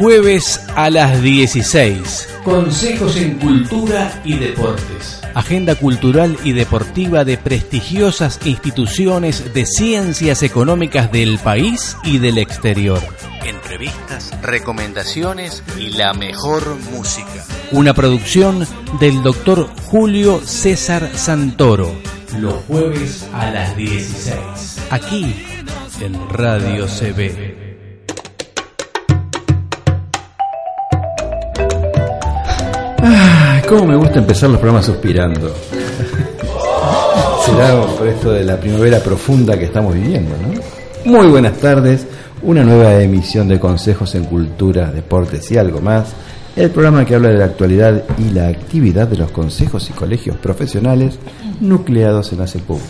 jueves a las 16. Consejos en Cultura y Deportes. Agenda cultural y deportiva de prestigiosas instituciones de ciencias económicas del país y del exterior. Entrevistas, recomendaciones y la mejor música. Una producción del doctor Julio César Santoro. Los jueves a las 16. Aquí en Radio CB. Cómo me gusta empezar los programas suspirando. Será por esto de la primavera profunda que estamos viviendo, ¿no? Muy buenas tardes, una nueva emisión de Consejos en Cultura, Deportes y algo más. El programa que habla de la actualidad y la actividad de los consejos y colegios profesionales nucleados en la CEPUC,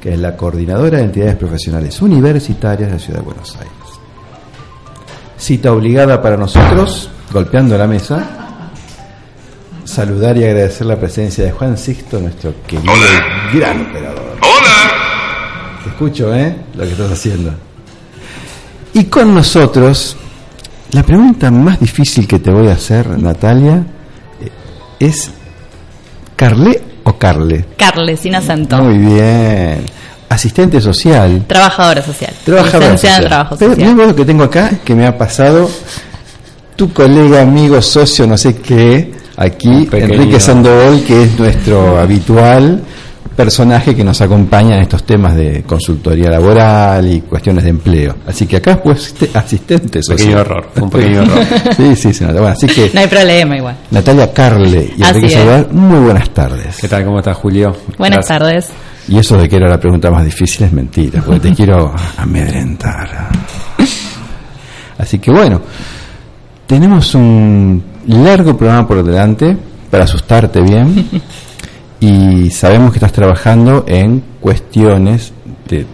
que es la coordinadora de entidades profesionales universitarias de la Ciudad de Buenos Aires. Cita obligada para nosotros, golpeando la mesa, saludar y agradecer la presencia de Juan Sixto, nuestro querido y gran operador. Hola. Te escucho, ¿eh? Lo que estás haciendo. Y con nosotros, la pregunta más difícil que te voy a hacer, Natalia, eh, es ¿Carle o Carle? Carle, sin acento. Muy bien. Asistente social. Trabajadora social. Trabajadora Licenciada en social. trabajo Pero social. mira lo que tengo acá, que me ha pasado tu colega, amigo, socio, no sé qué, aquí, pequeño. Enrique Sandoval, que es nuestro habitual personaje que nos acompaña en estos temas de consultoría laboral y cuestiones de empleo. Así que acá pues asistente social. Pequeño error, un pequeño error. sí, sí, se nota. Bueno, así que No hay problema igual. Natalia Carle y Así Enrique. Sandoval, muy buenas tardes. ¿Qué tal? ¿Cómo estás, Julio? Buenas Gracias. tardes. Y eso de que era la pregunta más difícil es mentira, porque te quiero amedrentar. Así que bueno, tenemos un largo programa por delante para asustarte bien y sabemos que estás trabajando en cuestiones de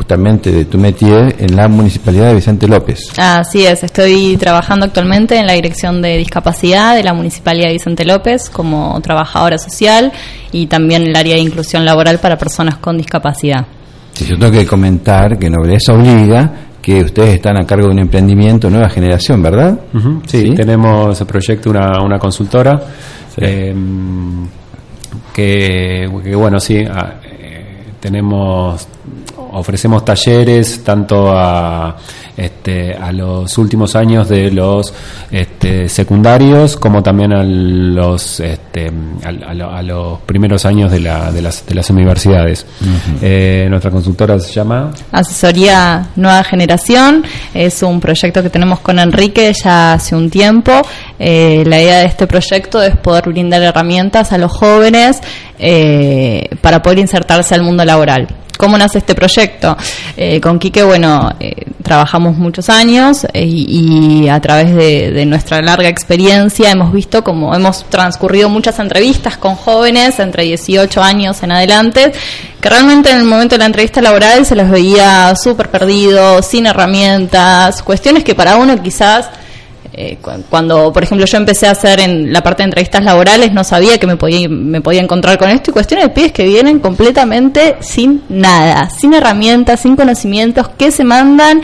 justamente de tu métier en la municipalidad de Vicente López. Así es, estoy trabajando actualmente en la Dirección de Discapacidad de la Municipalidad de Vicente López como trabajadora social y también en el área de inclusión laboral para personas con discapacidad. Sí, yo tengo que comentar que Nobleza obliga que ustedes están a cargo de un emprendimiento nueva generación, ¿verdad? Sí, Sí. tenemos el proyecto una, una consultora eh, que, que, bueno, sí, a- eh, tenemos ofrecemos talleres tanto a este, a los últimos años de los este, secundarios como también a los este, a, lo- a los primeros años de, la- de las, de las universidades. Eh, nuestra consultora se llama Asesoría Nueva Generación es un proyecto que tenemos con Enrique ya hace un tiempo. Eh, la idea de este proyecto es poder brindar herramientas a los jóvenes eh, para poder insertarse al mundo laboral. ¿Cómo nace este proyecto? Eh, con Quique, bueno, eh, trabajamos muchos años eh, y, y a través de, nuestra larga experiencia hemos visto como hemos transcurrido muchas entrevistas con jóvenes entre 18 años en adelante, que realmente en el momento de la entrevista laboral se los veía súper perdidos, sin herramientas, cuestiones que para uno quizás eh, cu- cuando, por ejemplo, yo empecé a hacer en la parte de entrevistas laborales, no sabía que me podía, me podía encontrar con esto y cuestiones de pibes que vienen completamente sin nada, sin herramientas, sin conocimientos, que se mandan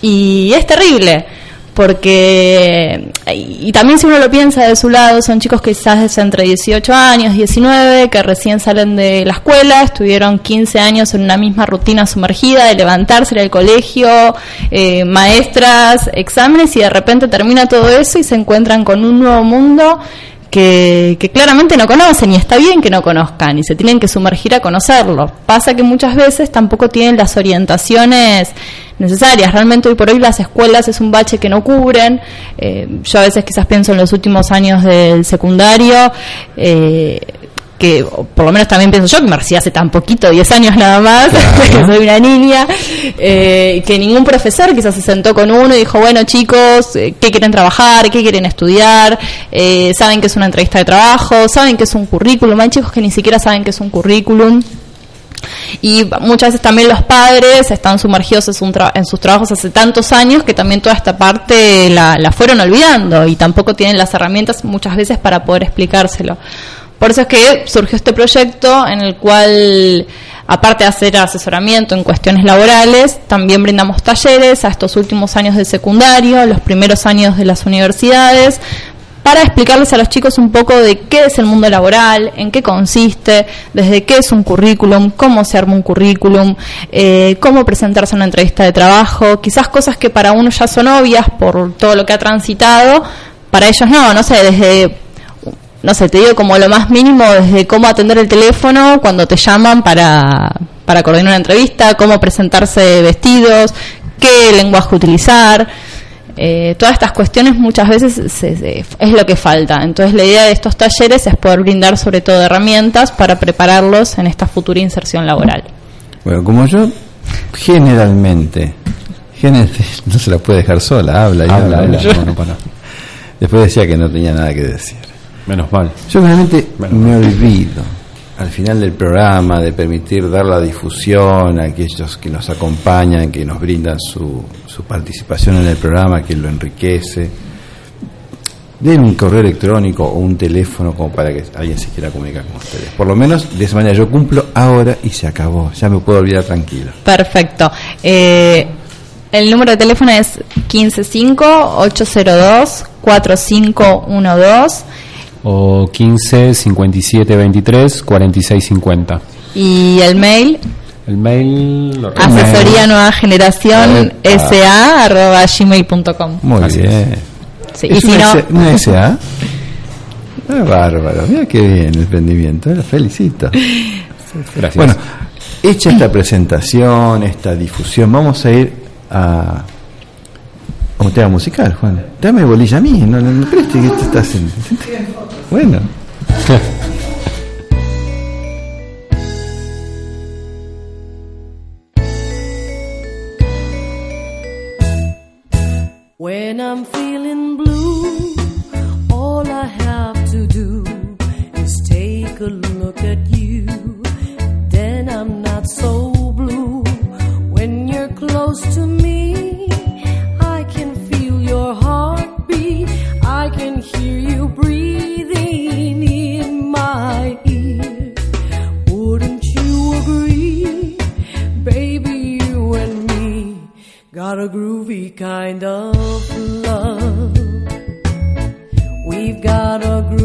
y es terrible. Porque, y también si uno lo piensa de su lado, son chicos que quizás es entre 18 años, 19, que recién salen de la escuela, estuvieron 15 años en una misma rutina sumergida de levantarse del colegio, eh, maestras, exámenes, y de repente termina todo eso y se encuentran con un nuevo mundo que, que claramente no conocen y está bien que no conozcan y se tienen que sumergir a conocerlo. Pasa que muchas veces tampoco tienen las orientaciones necesarias. Realmente hoy por hoy las escuelas es un bache que no cubren. Eh, yo a veces quizás pienso en los últimos años del secundario. eh, que por lo menos también pienso yo que me recibí hace tan poquito, 10 años nada más, que soy una niña, eh, que ningún profesor quizás se sentó con uno y dijo, bueno chicos, eh, ¿qué quieren trabajar? ¿Qué quieren estudiar? Eh, ¿Saben que es una entrevista de trabajo? ¿Saben que es un currículum? Hay chicos que ni siquiera saben que es un currículum. Y muchas veces también los padres están sumergidos en, su tra- en sus trabajos hace tantos años que también toda esta parte la, la fueron olvidando y tampoco tienen las herramientas muchas veces para poder explicárselo. Por eso es que surgió este proyecto en el cual aparte de hacer asesoramiento en cuestiones laborales, también brindamos talleres a estos últimos años de secundario, los primeros años de las universidades, para explicarles a los chicos un poco de qué es el mundo laboral, en qué consiste, desde qué es un currículum, cómo se arma un currículum, eh, cómo presentarse a una entrevista de trabajo, quizás cosas que para uno ya son obvias por todo lo que ha transitado, para ellos no, no sé, desde, no sé, te digo como lo más mínimo, desde cómo atender el teléfono cuando te llaman para, para coordinar una entrevista, cómo presentarse vestidos, qué lenguaje utilizar. Eh, todas estas cuestiones muchas veces es lo que falta. Entonces la idea de estos talleres es poder brindar sobre todo herramientas para prepararlos en esta futura inserción laboral. Bueno, como yo generalmente, no se la puede dejar sola, habla y habla. Después decía que no tenía nada que decir. Menos mal. Yo realmente me olvido al final del programa de permitir dar la difusión a aquellos que nos acompañan, que nos brindan su, su participación en el programa, que lo enriquece. Den un correo electrónico o un teléfono como para que alguien se quiera comunicar con ustedes. Por lo menos de esa manera yo cumplo ahora y se acabó. Ya me puedo olvidar tranquilo. Perfecto. Eh, el número de teléfono es 155-802-4512 o 15 57 23 46 50. ¿Y el mail? El mail asesoría nueva generación sa arroba gmail.com. Muy bien. Sí, ¿Es y si no, ¿Una SA? Ah, bárbaro, mira qué bien el emprendimiento, lo felicito. Gracias. Bueno, hecha esta presentación, esta difusión, vamos a ir a un tema musical, Juan. Dame bolilla a mí, no, no, no crees que te estás haciendo. Bueno. When I'm feeling a groovy kind of love. We've got a groovy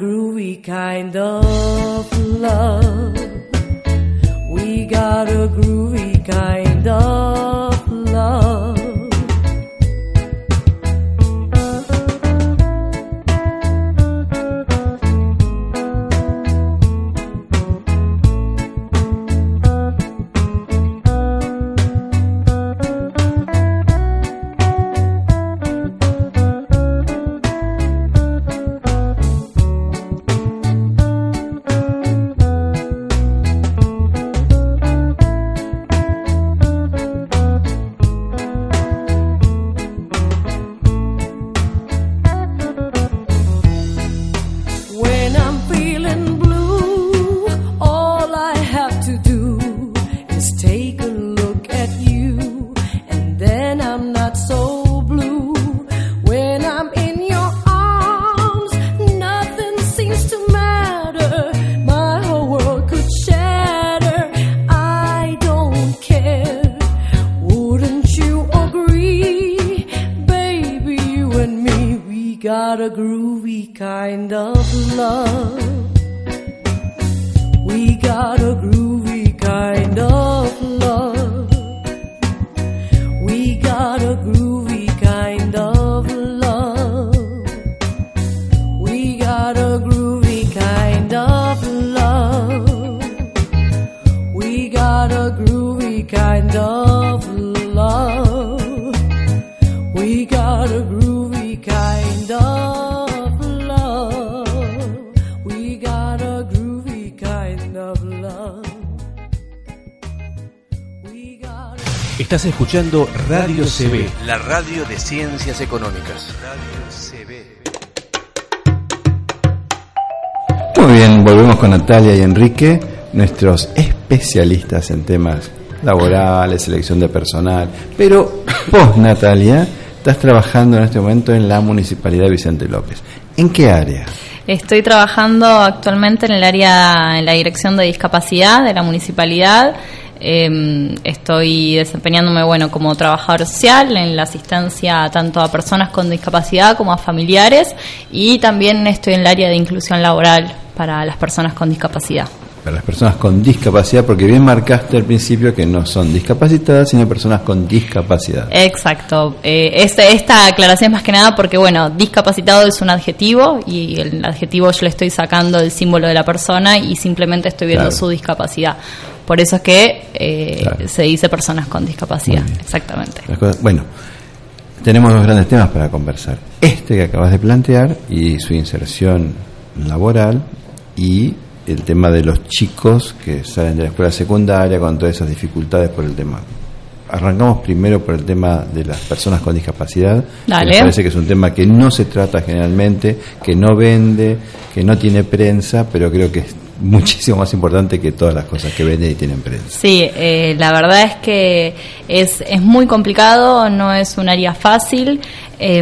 groovy kind of I'm feeling Estás escuchando Radio CB, la radio de ciencias económicas. Muy bien, volvemos con Natalia y Enrique, nuestros especialistas en temas laborales, selección de personal. Pero vos, Natalia, estás trabajando en este momento en la Municipalidad de Vicente López. ¿En qué área? Estoy trabajando actualmente en el área, en la dirección de discapacidad de la municipalidad. Eh, estoy desempeñándome, bueno, como trabajador social en la asistencia tanto a personas con discapacidad como a familiares y también estoy en el área de inclusión laboral para las personas con discapacidad. Para las personas con discapacidad, porque bien marcaste al principio que no son discapacitadas, sino personas con discapacidad. Exacto. Eh, este- esta aclaración es más que nada porque, bueno, discapacitado es un adjetivo y el adjetivo yo le estoy sacando el símbolo de la persona y simplemente estoy viendo Claro. su discapacidad. Por eso es que eh, Claro. se dice personas con discapacidad. Exactamente. Cosas- bueno, tenemos dos grandes temas para conversar. Este que acabas de plantear y su inserción laboral y el tema de los chicos que salen de la escuela secundaria con todas esas dificultades por el tema. Arrancamos primero por el tema de las personas con discapacidad. que Dale. Me parece que es un tema que no se trata generalmente, que no vende, que no tiene prensa, pero creo que es muchísimo más importante que todas las cosas que venden y tienen prensa. Sí, eh, la verdad es que es, es muy complicado, no es un área fácil. Eh,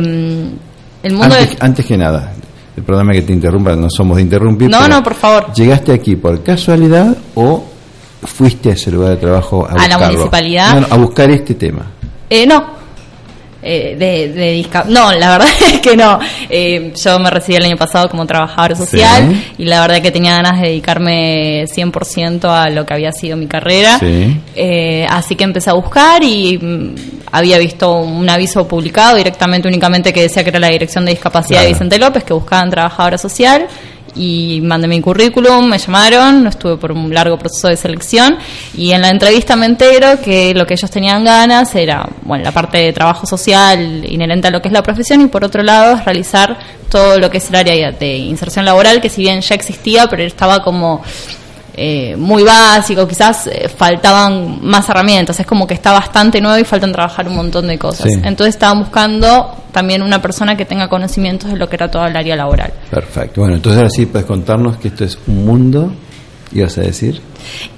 el mundo Antes, del- antes que nada, el programa que te interrumpa, no somos de interrumpir. No, no, por favor. ¿Llegaste aquí por casualidad o fuiste a ese lugar de trabajo a, ¿A la buscarlo? municipalidad? No, no, a buscar este tema. Eh, no. Eh, de, de disca- No, la verdad es que no. Eh, yo me recibí el año pasado como trabajador social Sí. y la verdad que tenía ganas de dedicarme 100% a lo que había sido mi carrera. Sí. Eh, así que empecé a buscar y mm, había visto un aviso publicado directamente, únicamente que decía que era la Dirección de Discapacidad de. Vicente López, que buscaban trabajadora social. Y mandé mi currículum, me llamaron, estuve por un largo proceso de selección y en la entrevista me entero que lo que ellos tenían ganas era, bueno, la parte de trabajo social inherente a lo que es la profesión y por otro lado es realizar todo lo que es el área de inserción laboral, que si bien ya existía, pero estaba como eh, muy básico, quizás eh, faltaban más herramientas, es como que está bastante nuevo y faltan trabajar un montón de cosas. Sí. Entonces estaban buscando también una persona que tenga conocimientos de lo que era toda el área laboral. Perfecto. Bueno, entonces ahora sí puedes contarnos que esto es un mundo, ibas a decir.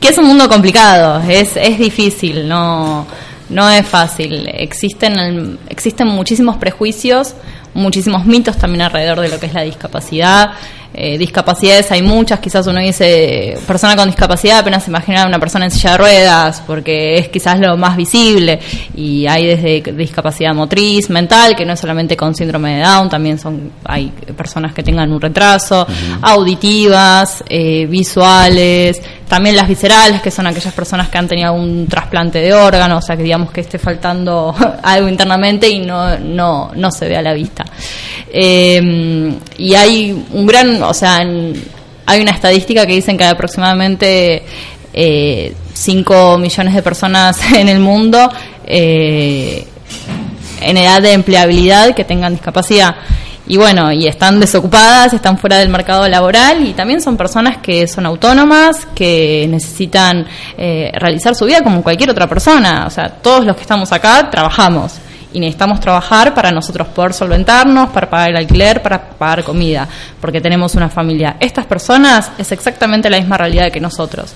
Que es un mundo complicado, es, es difícil, no, no es fácil. Existen, existen muchísimos prejuicios, muchísimos mitos también alrededor de lo que es la discapacidad. Eh, discapacidades hay muchas, quizás uno dice persona con discapacidad, apenas se imagina una persona en silla de ruedas, porque es quizás lo más visible. Y hay desde discapacidad motriz, mental, que no es solamente con síndrome de Down, también son hay personas que tengan un retraso, auditivas, eh, visuales, también las viscerales, que son aquellas personas que han tenido un trasplante de órgano, o sea que digamos que esté faltando algo internamente y no, no, no se ve a la vista. Eh, y hay un gran, o sea, en- hay una estadística que dicen que hay aproximadamente 5 millones de personas en el mundo eh, en edad de empleabilidad que tengan discapacidad. Y bueno, y están desocupadas, están fuera del mercado laboral y también son personas que son autónomas, que necesitan eh, realizar su vida como cualquier otra persona. O sea, todos los que estamos acá trabajamos y necesitamos trabajar para nosotros poder solventarnos, para pagar el alquiler, para pagar comida, porque tenemos una familia. Estas personas es exactamente la misma realidad que nosotros.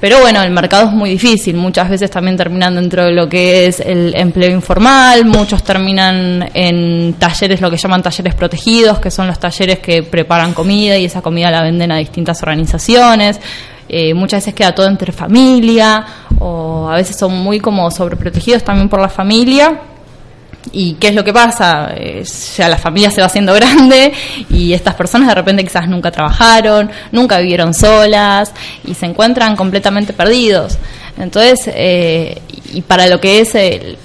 Pero bueno, el mercado es muy difícil, muchas veces también terminan dentro de lo que es el empleo informal, muchos terminan en talleres, lo que llaman talleres protegidos, que son los talleres que preparan comida y esa comida la venden a distintas organizaciones. Eh, muchas veces queda todo entre familia o a veces son muy como sobreprotegidos también por la familia ¿Y qué es lo que pasa? Eh, ya la familia se va haciendo grande y estas personas de repente quizás nunca trabajaron, nunca vivieron solas y se encuentran completamente perdidos. Entonces, eh, y para lo que es el,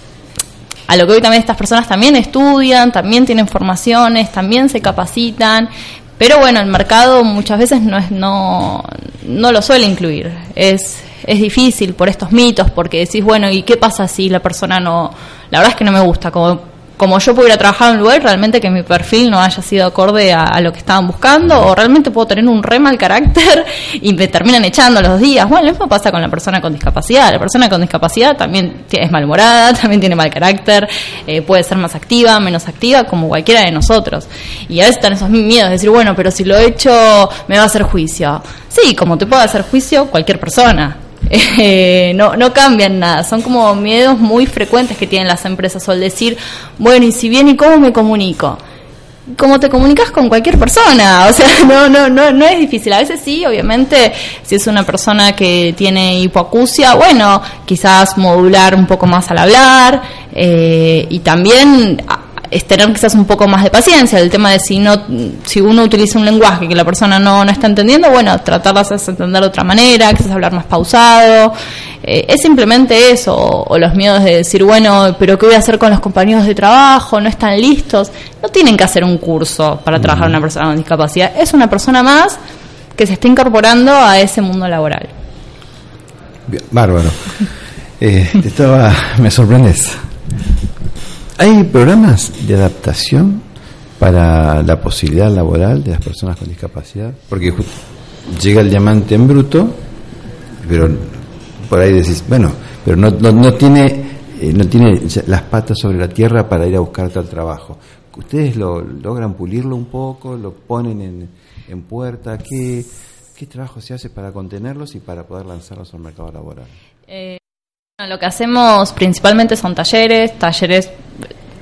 a lo que hoy también estas personas también estudian, también tienen formaciones, también se capacitan, pero bueno, el mercado muchas veces no es no no lo suele incluir. Es es difícil por estos mitos porque decís, bueno, ¿y qué pasa si la persona no la verdad es que no me gusta como como yo puedo ir a trabajar en un lugar realmente que mi perfil no haya sido acorde a, lo que estaban buscando, o realmente puedo tener un re mal carácter y me terminan echando los días. Bueno, lo mismo pasa con la persona con discapacidad. La persona con discapacidad también es malhumorada, también tiene mal carácter, eh, puede ser más activa, menos activa, como cualquiera de nosotros. Y a veces están esos miedos de decir, bueno, pero si lo he hecho, me va a hacer juicio. Sí, como te puede hacer juicio cualquier persona. Eh, no, no cambian nada, son como miedos muy frecuentes que tienen las empresas o el decir, bueno, y si bien y cómo me comunico. Como te comunicas con cualquier persona, o sea, no, no, no, no es difícil. A veces sí, obviamente, si es una persona que tiene hipoacusia, bueno, quizás modular un poco más al hablar eh, y también es tener quizás un poco más de paciencia. El tema de si no, si uno utiliza un lenguaje que la persona no, no está entendiendo, bueno, tratar de hacerse entender de otra manera, quizás hablar más pausado. Eh, es simplemente eso, o, o los miedos de decir, bueno, pero ¿qué voy a hacer con los compañeros de trabajo? ¿No están listos? No tienen que hacer un curso para trabajar una persona con discapacidad. Es una persona más que se está incorporando a ese mundo laboral. Bien, Bárbaro. Eh, estaba, me sorprendes. ¿Hay programas de adaptación para la posibilidad laboral de las personas con discapacidad? Porque llega el diamante en bruto, pero por ahí decís, bueno, pero no, no, no tiene eh, no tiene las patas sobre la tierra para ir a buscar tal trabajo. ¿Ustedes lo logran pulirlo un poco? ¿Lo ponen en, en puerta? ¿Qué, ¿Qué trabajo se hace para contenerlos y para poder lanzarlos al mercado laboral? Eh, bueno, lo que hacemos principalmente son talleres, talleres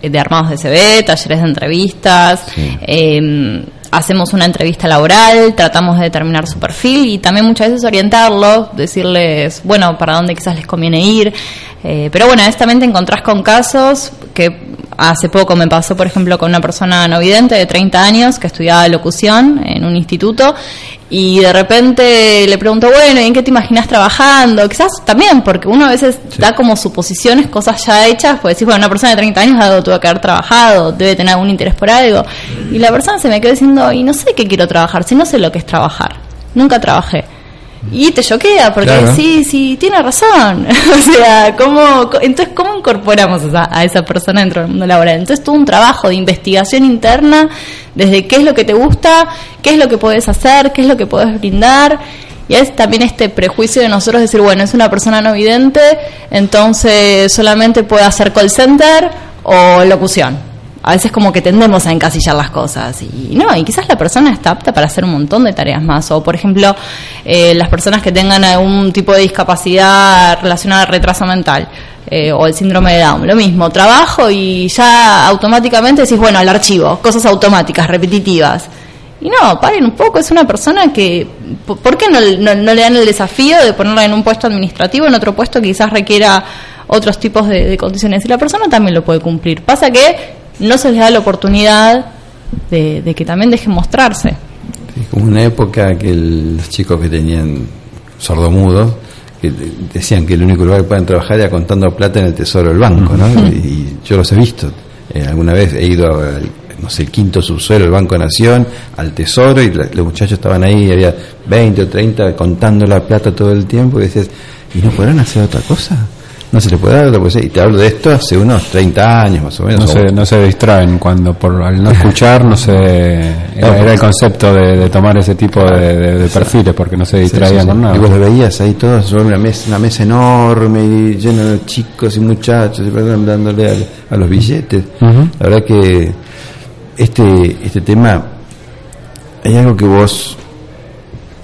de armados de CV, talleres de entrevistas, Sí. eh, hacemos una entrevista laboral, tratamos de determinar su perfil y también muchas veces orientarlos, decirles, bueno, para dónde quizás les conviene ir. Eh, pero bueno, honestamente encontrás con casos que hace poco me pasó, por ejemplo, con una persona no vidente de 30 años que estudiaba locución en un instituto y de repente le pregunto, bueno, ¿y en qué te imaginas trabajando? Quizás también, porque uno a veces da como suposiciones, cosas ya hechas, pues decir, bueno, una persona de 30 años algo tuvo que haber trabajado, debe tener algún interés por algo. Y la persona se me quedó diciendo, y no sé qué quiero trabajar, si no sé lo que es trabajar. Nunca trabajé. Y te choquea, porque Claro. sí, sí, tiene razón. o sea, ¿cómo, entonces, ¿cómo incorporamos esa- a esa persona dentro del mundo laboral? Entonces, todo un trabajo de investigación interna, desde qué es lo que te gusta, qué es lo que puedes hacer, qué es lo que puedes brindar. Y es también este prejuicio de nosotros decir, bueno, es una persona no vidente, entonces solamente puede hacer call center o locución. A veces como que tendemos a encasillar las cosas y no, y quizás la persona está apta para hacer un montón de tareas más. O por ejemplo, eh, las personas que tengan algún tipo de discapacidad relacionada al retraso mental eh, o el síndrome de Down, lo mismo, trabajo y ya automáticamente decís, bueno, al archivo, cosas automáticas, repetitivas. Y no, paren un poco, es una persona que, po- ¿por qué no, no- no le dan el desafío de ponerla en un puesto administrativo, en otro puesto que quizás requiera otros tipos de, de condiciones? Y la persona también lo puede cumplir. Pasa que no se les da la oportunidad de, de que también dejen mostrarse. Sí, como una época que el- los chicos que tenían sordomudos que de- decían que el único lugar que pueden trabajar era contando plata en el tesoro del banco, ¿no? Y yo los he visto. Eh, alguna vez he ido al, no sé, el quinto subsuelo del Banco Nación, al tesoro, y la- los muchachos estaban ahí, había 20 o 30 contando la plata todo el tiempo, y decías, ¿y no podrán hacer otra cosa? No se le puede dar otra cosa. Y te hablo de esto hace unos 30 años más o menos. No se, no se distraen cuando por al no escuchar no se era, era el concepto de, de tomar ese tipo de, de- de perfiles porque no se Sí, sí, distraían sí. con nada. Y vos lo veías ahí todos sobre una mesa, una mesa enorme y lleno de chicos y muchachos y dándole a, a los billetes. La verdad que este este tema hay algo que vos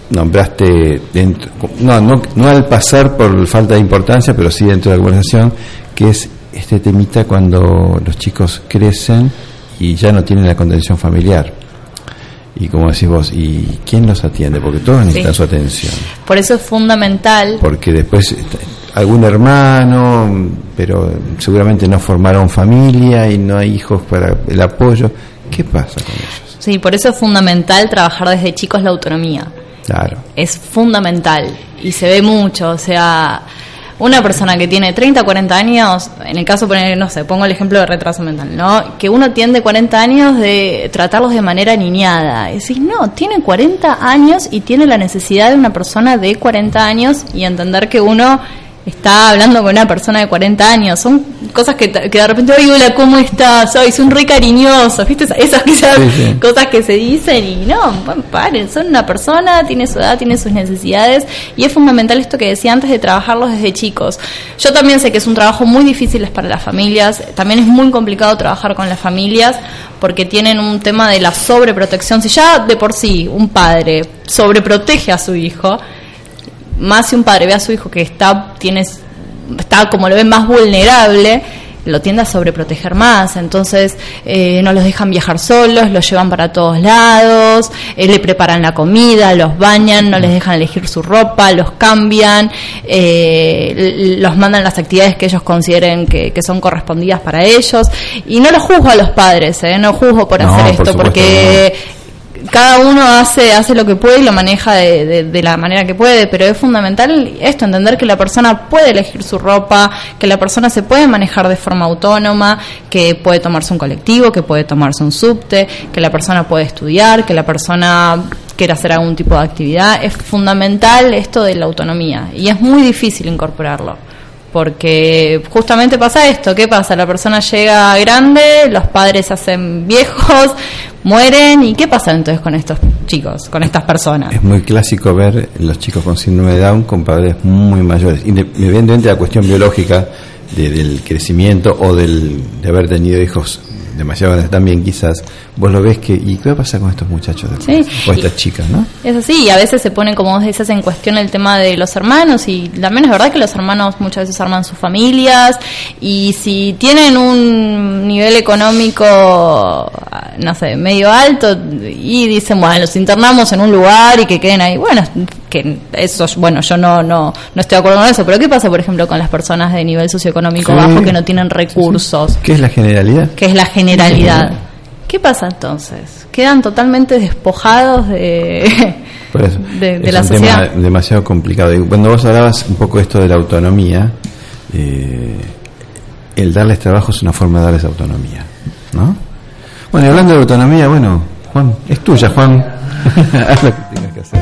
nombraste dentro, no, no, no al pasar por falta de importancia, pero sí dentro de la conversación, que es este temita cuando los chicos crecen y ya no tienen la contención familiar. Y como decís vos, ¿y quién los atiende? Porque todos necesitan su atención. Por eso es fundamental Porque después está- algún hermano, pero seguramente no formaron familia y no hay hijos para el apoyo. ¿Qué pasa con ellos? Sí, por eso es fundamental trabajar desde chicos la autonomía. Claro. Es fundamental y se ve mucho, o sea, una persona que tiene 30, 40 años, en el caso, no sé, pongo el ejemplo de retraso mental, ¿no? Que uno tiende 40 años de tratarlos de manera niñada. Es decir, no, tiene 40 años y tiene la necesidad de una persona de 40 años y entender que uno está hablando con una persona de 40 años. Son cosas que, que de repente, oye, hola, ¿cómo estás? Ay, son re cariñosos, ¿viste? Esas quizás Sí, sí. cosas que se dicen y no, bueno, paren, son una persona, tiene su edad, tiene sus necesidades y es fundamental esto que decía antes de trabajarlos desde chicos. Yo también sé que es un trabajo muy difícil para las familias, también es muy complicado trabajar con las familias porque tienen un tema de la sobreprotección. Si ya de por sí un padre sobreprotege a su hijo, más si un padre ve a su hijo que está, tiene, está como lo ven más vulnerable, lo tiende a sobreproteger más. Entonces eh, no los dejan viajar solos, los llevan para todos lados, eh, le preparan la comida, los bañan, no les dejan elegir su ropa, los cambian, eh, los mandan las actividades que ellos consideren que, que son correspondidas para ellos. Y no los juzgo a los padres, ¿eh? no juzgo por No, hacer esto, porque cada uno hace hace lo que puede y lo maneja de, de- de la manera que puede, pero es fundamental esto, entender que la persona puede elegir su ropa, que la persona se puede manejar de forma autónoma, que puede tomarse un colectivo, que puede tomarse un subte, que la persona puede estudiar, que la persona quiere hacer algún tipo de actividad. Es fundamental esto de la autonomía y es muy difícil incorporarlo. Porque justamente pasa esto, ¿qué pasa? La persona llega grande, los padres se hacen viejos, mueren, ¿y qué pasa entonces con estos chicos, con estas personas? Es muy clásico ver los chicos con síndrome de Down con padres muy mayores, independientemente de la cuestión biológica de- del crecimiento o del, de haber tenido hijos demasiado grandes también quizás, vos lo ves que, ¿y qué va a pasar con estos muchachos después? Sí, o estas chicas, ¿no? Es así, y a veces se pone, como vos decías, en cuestión el tema de los hermanos, y también es verdad que los hermanos muchas veces arman sus familias, y si tienen un nivel económico, no sé, medio alto, y dicen, bueno, los internamos en un lugar y que queden ahí, bueno, que eso, bueno, yo no, no, no estoy de acuerdo con eso, pero ¿qué pasa, por ejemplo, con las personas de nivel socioeconómico Sí. bajo que no tienen recursos? ¿Qué es la generalidad? que es la generalidad. ¿Qué pasa entonces? Quedan totalmente despojados de, Por eso. de, de es la un sociedad. tema demasiado complicado. Y cuando vos hablabas un poco esto de la autonomía, eh, el darles trabajo es una forma de darles autonomía, ¿no? Bueno, y hablando de autonomía, bueno, Juan, es tuya, Juan. Haz lo que tengas que hacer.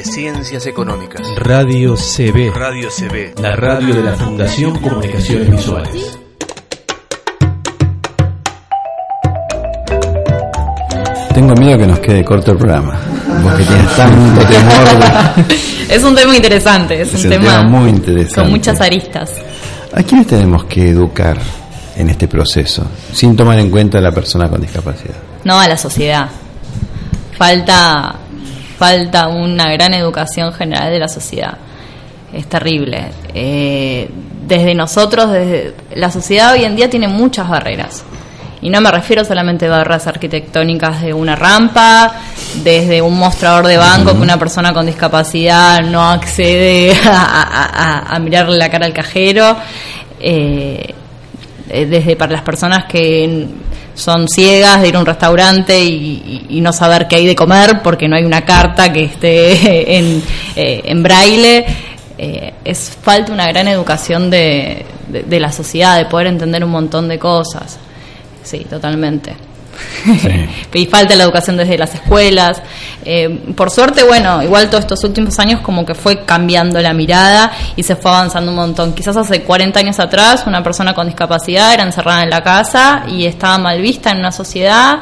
De ciencias económicas. Radio CB. Radio CB. La radio de la Fundación Comunicaciones Visuales. Tengo miedo que nos quede corto el programa. Vos que tienes tanto temor. de- Es un tema interesante, es, Es un un tema, tema muy interesante. con muchas aristas. ¿A quiénes tenemos que educar en este proceso? Sin tomar en cuenta a la persona con discapacidad. No a la sociedad. Falta, falta una gran educación general de la sociedad. Es terrible. Eh, desde nosotros, desde la sociedad hoy en día tiene muchas barreras. Y no me refiero solamente a barreras arquitectónicas de una rampa, desde un mostrador de banco que una persona con discapacidad no accede a, a- mirarle la cara al cajero. Eh, eh, desde para las personas que son ciegas de ir a un restaurante y, no saber qué hay de comer porque no hay una carta que esté en, eh, en braille. Eh, es falta una gran educación de- de la sociedad, de poder entender un montón de cosas. Sí, totalmente. y falta la educación desde las escuelas. Eh, por suerte, bueno, igual todos estos últimos años como que fue cambiando la mirada y se fue avanzando un montón. Quizás hace 40 años atrás una persona con discapacidad era encerrada en la casa y estaba mal vista en una sociedad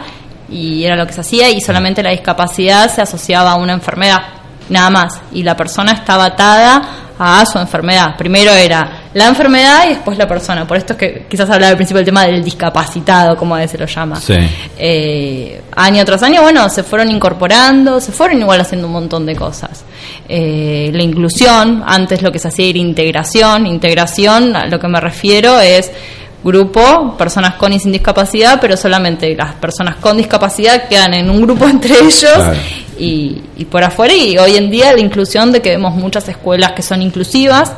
y era lo que se hacía y solamente la discapacidad se asociaba a una enfermedad, nada más. Y la persona estaba atada a su enfermedad. Primero era la enfermedad y después la persona. Por esto es que quizás hablaba al principio del tema del discapacitado, como a veces se lo llama. Sí. Eh, año tras año, bueno, se fueron incorporando, se fueron igual haciendo un montón de cosas. Eh, la inclusión, antes lo que se hacía era integración. Integración, a lo que me refiero es grupo, personas con y sin discapacidad, pero solamente las personas con discapacidad quedan en un grupo entre ellos Claro. y, y por afuera. Y hoy en día la inclusión de que vemos muchas escuelas que son inclusivas,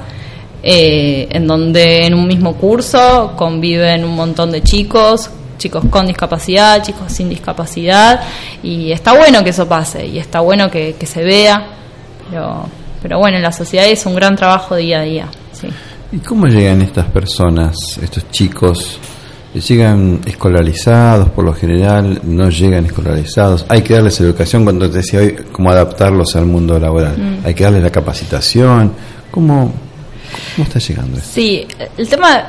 eh, en donde en un mismo curso conviven un montón de chicos, chicos con discapacidad, chicos sin discapacidad, y está bueno que eso pase, y está bueno que, que se vea, pero, pero bueno, en la sociedad es un gran trabajo día a día. Sí. ¿Y cómo llegan estas personas, estos chicos? ¿Llegan escolarizados por lo general? ¿No llegan escolarizados? ¿Hay que darles educación cuando te decía hoy cómo adaptarlos al mundo laboral? Mm. ¿Hay que darles la capacitación? ¿Cómo, cómo está llegando esto? Sí, el tema,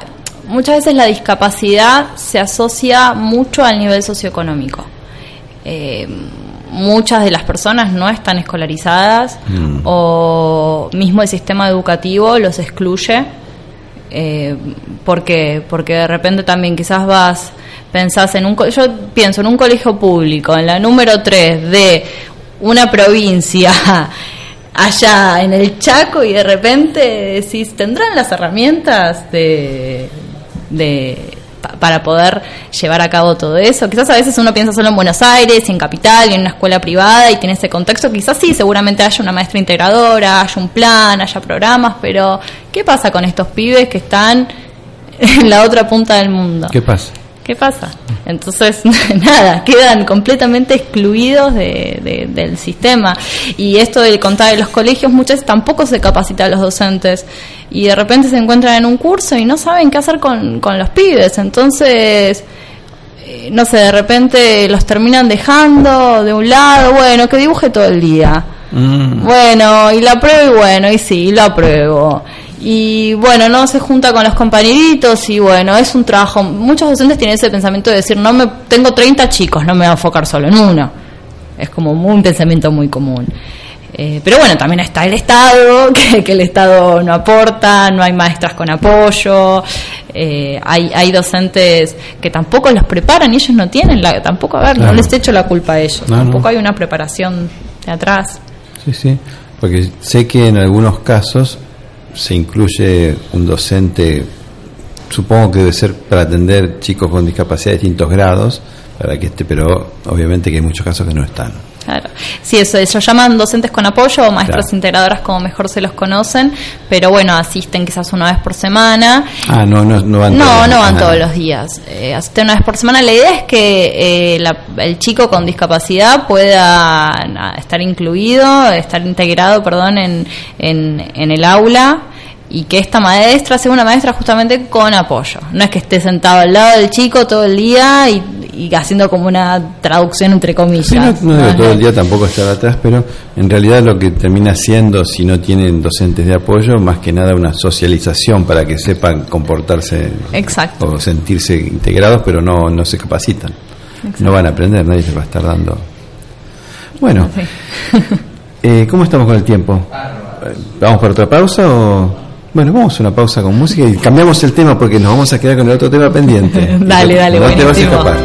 muchas veces la discapacidad se asocia mucho al nivel socioeconómico. Eh, muchas de las personas no están escolarizadas Mm. o mismo el sistema educativo los excluye eh, porque porque de repente también quizás vas pensás en un yo pienso en un colegio público en la número 3 de una provincia allá en el Chaco y de repente decís tendrán las herramientas de de pa- para poder llevar a cabo todo eso. Quizás a veces uno piensa solo en Buenos Aires, en Capital, y en una escuela privada y tiene ese contexto. Quizás sí, seguramente haya una maestra integradora, haya un plan, haya programas, pero ¿qué pasa con estos pibes que están en la otra punta del mundo? ¿Qué pasa? ¿Qué pasa? Entonces, nada, quedan completamente excluidos de- de- del sistema. Y esto de contar de los colegios, muchas veces tampoco se capacita a los docentes. Y de repente se encuentran en un curso y no saben qué hacer con, con los pibes. Entonces, eh, no sé, de repente los terminan dejando de un lado, bueno, que dibuje todo el día. Mm. Bueno, y la apruebo y bueno, y sí, lo apruebo. Y bueno, no se junta con los compañeritos y bueno, es un trabajo. Muchos docentes tienen ese pensamiento de decir, no me tengo 30 chicos, no me voy a enfocar solo en uno. Es como un pensamiento muy común. Eh, pero bueno, también está el Estado, que, que el Estado no aporta, no hay maestras con apoyo, eh, hay, hay docentes que tampoco los preparan y ellos no tienen, la, tampoco, a ver, Claro. no les echo la culpa a ellos, No, no. tampoco hay una preparación de atrás. Sí, sí. Porque sé que en algunos casos se incluye un docente, supongo que debe ser para atender chicos con discapacidad de distintos grados, para que esté, pero obviamente que hay muchos casos que no están. Claro. Sí, eso, ellos llaman docentes con apoyo o maestras Claro. integradoras como mejor se los conocen, pero bueno, asisten quizás una vez por semana. Ah, no, no, no van No, todos. no van todos los días. Eh, asisten una vez por semana. La idea es que eh, la- el chico con discapacidad pueda na, estar incluido, estar integrado, perdón, en, en, en el aula y que esta maestra sea una maestra justamente con apoyo. No es que esté sentado al lado del chico todo el día y, y haciendo como una traducción entre comillas. Sí, no, no debe ¿no? todo el día tampoco estar atrás, pero en realidad lo que termina siendo, si no tienen docentes de apoyo, más que nada una socialización para que sepan comportarse Exacto. o sentirse integrados, pero no, no se capacitan. Exacto. No van a aprender, nadie les va a estar dando. Bueno, eh, ¿cómo estamos con el tiempo? Eh, ¿Vamos para otra pausa o.? Bueno, vamos a una pausa con música y cambiamos el tema porque nos vamos a quedar con el otro tema pendiente. Dale, dale, No te vas a escapar.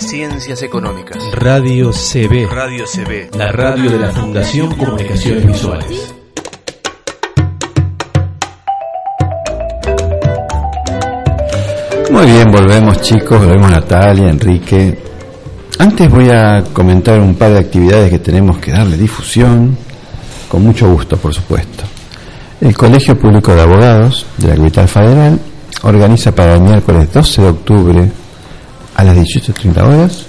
De ciencias económicas. Radio CB, Radio CB. la radio de la Fundación Comunicaciones Visuales. Muy bien, volvemos chicos, volvemos Natalia, Enrique. Antes voy a comentar un par de actividades que tenemos que darle difusión, con mucho gusto, por supuesto. El Colegio Público de Abogados de la Capital Federal organiza para el miércoles 12 de octubre a las 18.30 horas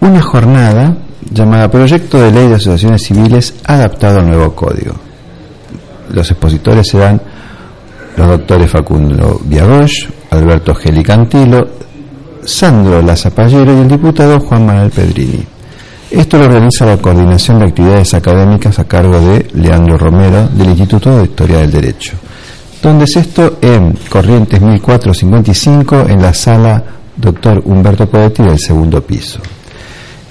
una jornada llamada Proyecto de Ley de Asociaciones Civiles adaptado al nuevo código. Los expositores serán los doctores Facundo Viagosh, Alberto Gelicantilo, Sandro Lazapallero y el diputado Juan Manuel Pedrini. Esto lo organiza la Coordinación de Actividades Académicas a cargo de Leandro Romero del Instituto de Historia del Derecho. Donde es esto en Corrientes 1455 en la sala Dr. Humberto Coetti del segundo piso.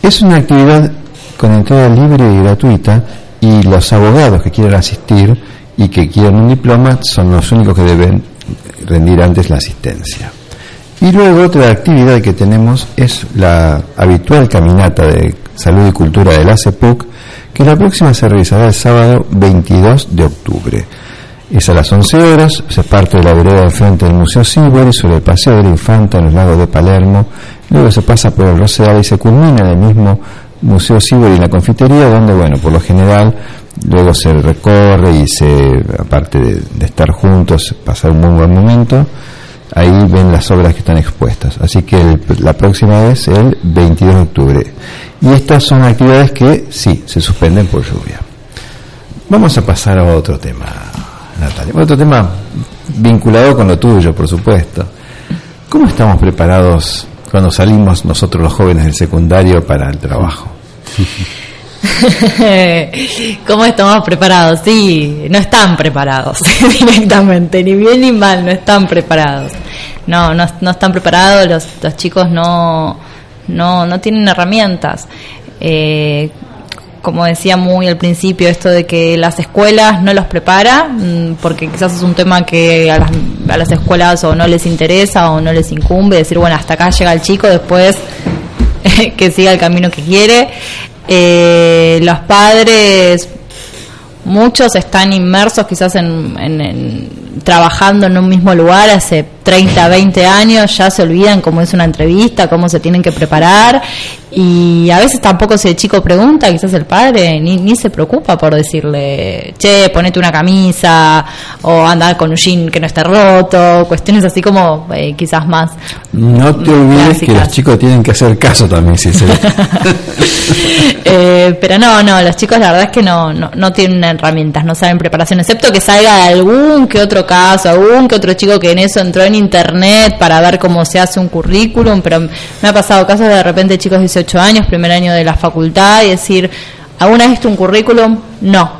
Es una actividad con entrada libre y gratuita y los abogados que quieran asistir y que quieren un diploma son los únicos que deben rendir antes la asistencia. Y luego otra actividad que tenemos es la habitual caminata de salud y cultura del ACEPUC, que la próxima se realizará el sábado 22 de octubre. Es a las 11 horas, se parte de la vereda de frente del Museo Sibori sobre el Paseo de la Infanta en los lagos de Palermo, luego se pasa por el Rosedal y se culmina en el mismo Museo Sibori en la confitería, donde, bueno, por lo general, luego se recorre y se, aparte de, estar juntos, pasar un muy buen momento, ahí ven las obras que están expuestas. Así que la próxima vez el 22 de octubre. Y estas son actividades que sí, se suspenden por lluvia. Vamos a pasar a otro tema, Natalia. Otro tema vinculado con lo tuyo, por supuesto. ¿Cómo estamos preparados cuando salimos nosotros los jóvenes del secundario para el trabajo? ¿Cómo estamos preparados? Sí, no están preparados directamente, ni bien ni mal, no están preparados. No, no, no están preparados, los, los chicos no, no, no tienen herramientas. Eh, como decía muy al principio, esto de que las escuelas no los prepara, mm, porque quizás es un tema que a las, a las escuelas o no les interesa o no les incumbe, decir, bueno, hasta acá llega el chico, después que siga el camino que quiere. Eh, los padres, muchos están inmersos quizás en, en- en- trabajando en un mismo lugar hace 30, 20 años, ya se olvidan cómo es una entrevista, cómo se tienen que preparar y a veces tampoco si el chico pregunta, quizás el padre ni, ni se preocupa por decirle, che, ponete una camisa o andar con un jean que no esté roto, cuestiones así como eh, quizás más No te olvides que los chicos tienen que hacer caso también, si se Eh, pero no, no, los chicos la verdad es que no, no, no tienen herramientas, no saben preparación, excepto que salga de algún que otro caso, algún que otro chico que en eso entró en internet para ver cómo se hace un currículum, pero me ha pasado casos de, de repente chicos de 18 años, primer año de la facultad, y decir, ¿alguna vez un currículum? No.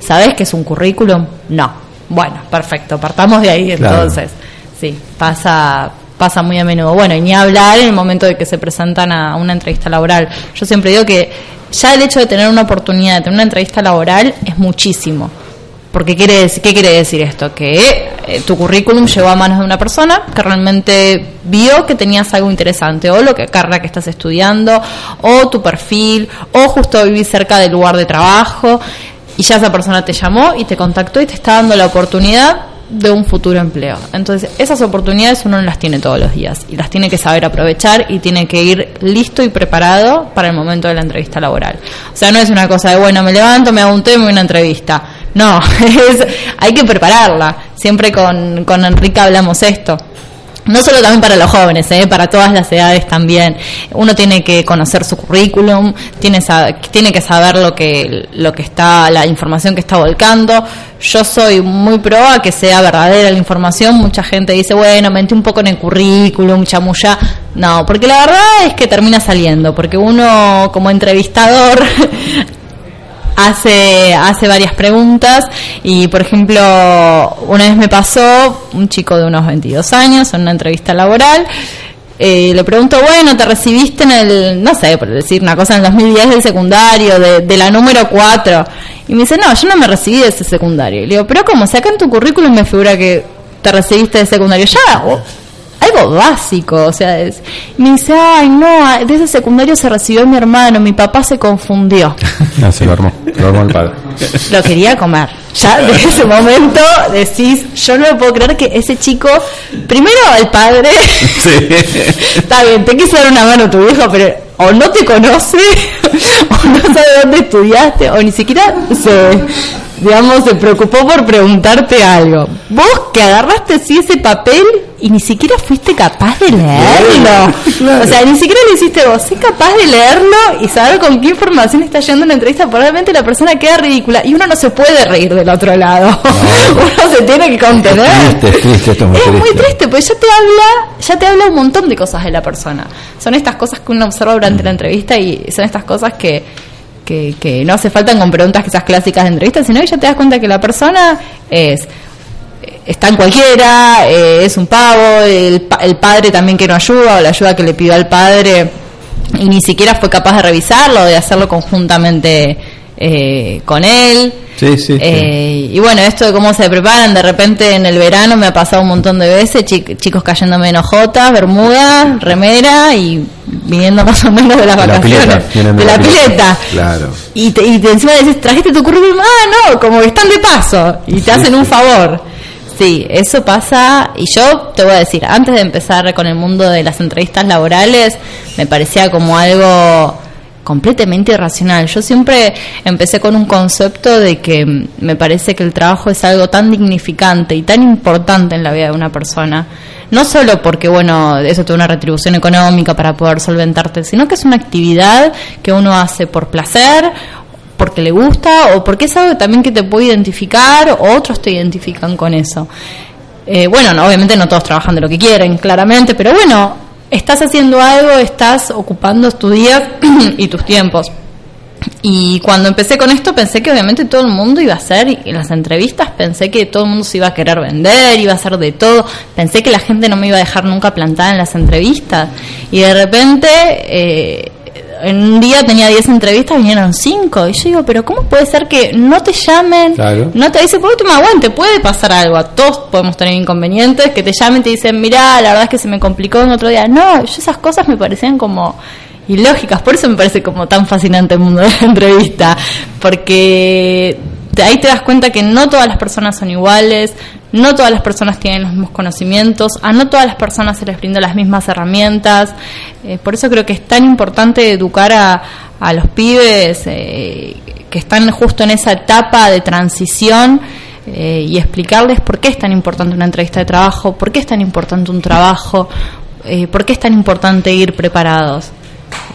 ¿Sabés qué es un currículum? No. Bueno, perfecto, partamos de ahí Claro. entonces. Sí, pasa pasa muy a menudo. Bueno, y ni hablar en el momento de que se presentan a una entrevista laboral. Yo siempre digo que ya el hecho de tener una oportunidad de tener una entrevista laboral es muchísimo. Porque quiere decir, ¿qué quiere decir esto? Que eh, tu currículum llegó a manos de una persona que realmente vio que tenías algo interesante, o lo que carrera que estás estudiando, o tu perfil, o justo vivís cerca del lugar de trabajo, y ya esa persona te llamó y te contactó y te está dando la oportunidad de un futuro empleo. Entonces, esas oportunidades uno no las tiene todos los días y las tiene que saber aprovechar y tiene que ir listo y preparado para el momento de la entrevista laboral. O sea, no es una cosa de, bueno, me levanto, me hago un tema y una entrevista. No, es, hay que prepararla. Siempre con, con Enrique hablamos esto. No solo también para los jóvenes, ¿eh? para todas las edades también. Uno tiene que conocer su currículum, tiene, que saber lo que, lo que está, la información que está volcando. Yo soy muy pro a que sea verdadera la información. Mucha gente dice, bueno, mentí un poco en el currículum, chamulla. No, porque la verdad es que termina saliendo, porque uno como entrevistador hace, hace varias preguntas y por ejemplo una vez me pasó un chico de unos 22 años en una entrevista laboral eh, le pregunto, bueno, te recibiste en el, no sé, por decir una cosa, en el 2010 del secundario, de, de la número 4. Y me dice, no, yo no me recibí de ese secundario. Y le digo, pero como, si acá en tu currículum me figura que te recibiste de secundario. Ya, algo básico, o sea, es, me dice, ay, no, de ese secundario se recibió mi hermano, mi papá se confundió. Ah, se lo armó, lo armó el padre. Lo quería comer. Ya desde ese momento decís, yo no me puedo creer que ese chico, primero el padre, está bien, te quiso dar una mano a tu viejo, pero o no te conoce, o no sabe dónde estudiaste, o ni siquiera se, digamos, se preocupó por preguntarte algo. Vos que agarraste así ese papel y ni siquiera fuiste capaz de leerlo. O sea, ni siquiera lo hiciste vos. Es capaz de leerlo y saber con qué información está yendo una entrevista. Probablemente la persona queda ridícula y uno no se puede reír del otro lado. uno se tiene que contener. Es triste, es triste, esto es muy Es muy triste. triste, porque ya te habla, ya te habla un montón de cosas de la persona. Son estas cosas que uno observa durante la entrevista y son estas cosas que, que, que no hace falta con preguntas quizás clásicas de entrevista, sino que ya te das cuenta que la persona es está en cualquiera, eh, es un pavo, el, el padre también que no ayuda o la ayuda que le pidió al padre y ni siquiera fue capaz de revisarlo, de hacerlo conjuntamente eh, con él. Sí, sí, sí. Eh, y bueno, esto de cómo se preparan, de repente en el verano me ha pasado un montón de veces, chi- chicos cayéndome en ojotas, bermuda, remera y viniendo más o menos de las De la vacaciones. pileta, de la pileta. Claro. Y, te, y te encima decís, trajiste tu currículum, ah, no, como que están de paso y te hacen un favor. Sí, eso pasa y yo te voy a decir, antes de empezar con el mundo de las entrevistas laborales, me parecía como algo completamente irracional. Yo siempre empecé con un concepto de que mm, me parece que el trabajo es algo tan dignificante y tan importante en la vida de una persona. No solo porque, bueno, eso tiene una retribución económica para poder solventarte, sino que es una actividad que uno hace por placer porque le gusta o porque es algo también que te puede identificar o otros te identifican con eso. Eh, bueno, no, obviamente no todos trabajan de lo que quieren, claramente, pero bueno, estás haciendo algo, estás ocupando tus días y tus tiempos. Y cuando empecé con esto pensé que obviamente todo el mundo iba a hacer, y en las entrevistas pensé que todo el mundo se iba a querer vender, iba a hacer de todo, pensé que la gente no me iba a dejar nunca plantada en las entrevistas. Y de repente, eh, en un día tenía 10 entrevistas, vinieron 5. Y yo digo, pero ¿cómo puede ser que no te llamen? Claro. No te dicen, por último, aguante, puede pasar algo. A todos podemos tener inconvenientes, que te llamen y te dicen, mirá, la verdad es que se me complicó en otro día. No, yo esas cosas me parecían como ilógicas. Por eso me parece como tan fascinante el mundo de la entrevista. Porque ahí te das cuenta que no todas las personas son iguales, no todas las personas tienen los mismos conocimientos, a no todas las personas se les brinda las mismas herramientas. Eh, por eso creo que es tan importante educar a, a los pibes eh, que están justo en esa etapa de transición eh, y explicarles por qué es tan importante una entrevista de trabajo, por qué es tan importante un trabajo, por qué es tan importante ir preparados.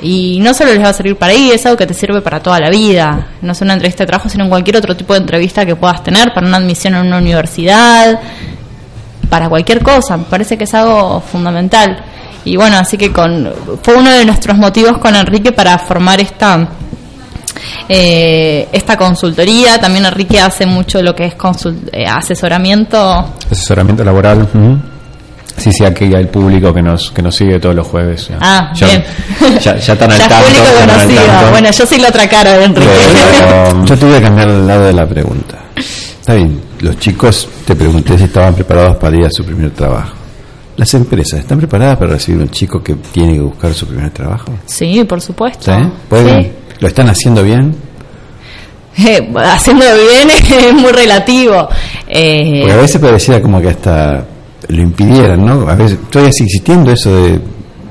Y no solo les va a servir para ahí, es algo que te sirve para toda la vida. No solo una entrevista de trabajo, sino en cualquier otro tipo de entrevista que puedas tener, para una admisión en una universidad, para cualquier cosa. Me parece que es algo fundamental. Y bueno, así que con, fue uno de nuestros motivos con Enrique para formar esta, eh, esta consultoría. También Enrique hace mucho lo que es eh, asesoramiento. Asesoramiento laboral. Sí, sí, aquí hay público que nos que nos sigue todos los jueves. Ya, Ah, ya, bien. Ya, ya están al Ya tanto. público al conocido. tanto. Bueno, yo soy la otra cara de Enrique. Pero, Yo te voy a cambiar el lado de la pregunta. Está bien, los chicos, te pregunté si estaban preparados para ir a su primer trabajo. ¿Las empresas están preparadas para recibir un chico que tiene que buscar su primer trabajo? Sí, por supuesto. ¿Sí? ¿Pueden? Sí. ¿Lo están haciendo bien? Eh, haciéndolo bien es muy relativo. Eh, Porque a veces pareciera como que hasta lo impidieran, ¿no? A veces todavía sigue existiendo eso de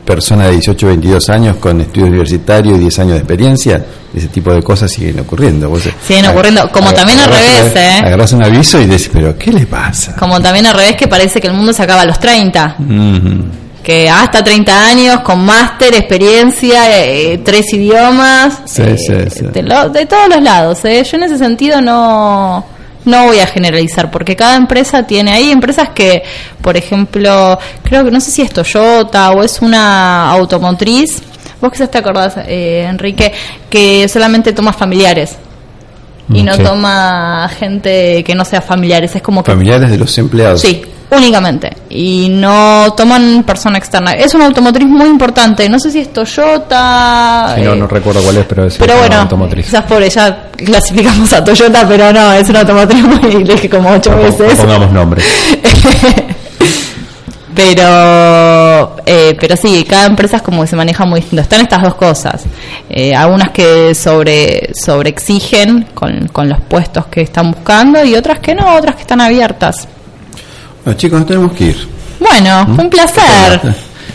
personas de 18, 22 años con estudios universitarios y 10 años de experiencia. Ese tipo de cosas siguen ocurriendo. Vos, Siguen ocurriendo, como también al revés, ¿eh? Agarrás un aviso y dices, ¿pero qué le pasa? como también al revés que parece que el mundo se acaba a los 30. Ujú. Que hasta 30 años, con máster, experiencia, eh, tres idiomas. Sí, eh, sí, sí. De, lo- de todos los lados. ¿eh? Yo en ese sentido no, no voy a generalizar, porque cada empresa tiene. Hay empresas que, por ejemplo, creo que no sé si es Toyota o es una automotriz. Vos quizás te acordás, eh, Enrique, que solamente toma familiares. Y Mm, no sí. toma gente que no sea familiares. Es como que Familiares de los empleados. Sí, únicamente. Y no toman persona externa. Es una automotriz muy importante. No sé si es Toyota. sí, no, eh, no recuerdo cuál es, pero es pero una bueno, automotriz. quizás por ella clasificamos a Toyota, pero no, es una automotriz muy, le dije como ocho No, veces. no pongamos nombre. pero eh, pero sí cada empresa es como que se maneja muy distinto están estas dos cosas Eh, algunas que sobre sobre exigen con, con los puestos que están buscando y otras que no otras que están abiertas Bueno, chicos, nos tenemos que ir. bueno ¿Mm? un placer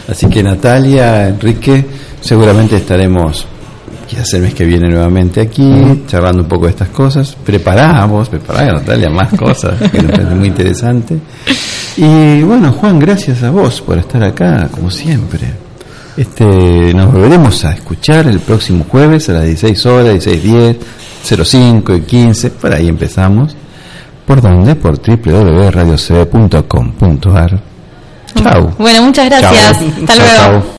Así que Natalia, Enrique, seguramente estaremos quizás el mes que viene nuevamente aquí, charlando un poco de estas cosas. Preparamos, prepará Natalia más cosas, que nos parece muy interesante. Y bueno, Juan, gracias a vos por estar acá, como siempre. Este, nos volveremos a escuchar el próximo jueves a las 16 horas, 16.10, 05 y 15, por ahí empezamos. ¿Por dónde? Por www.radiocb.com.ar. Chau. bueno muchas gracias Chau. hasta Chau, luego chau.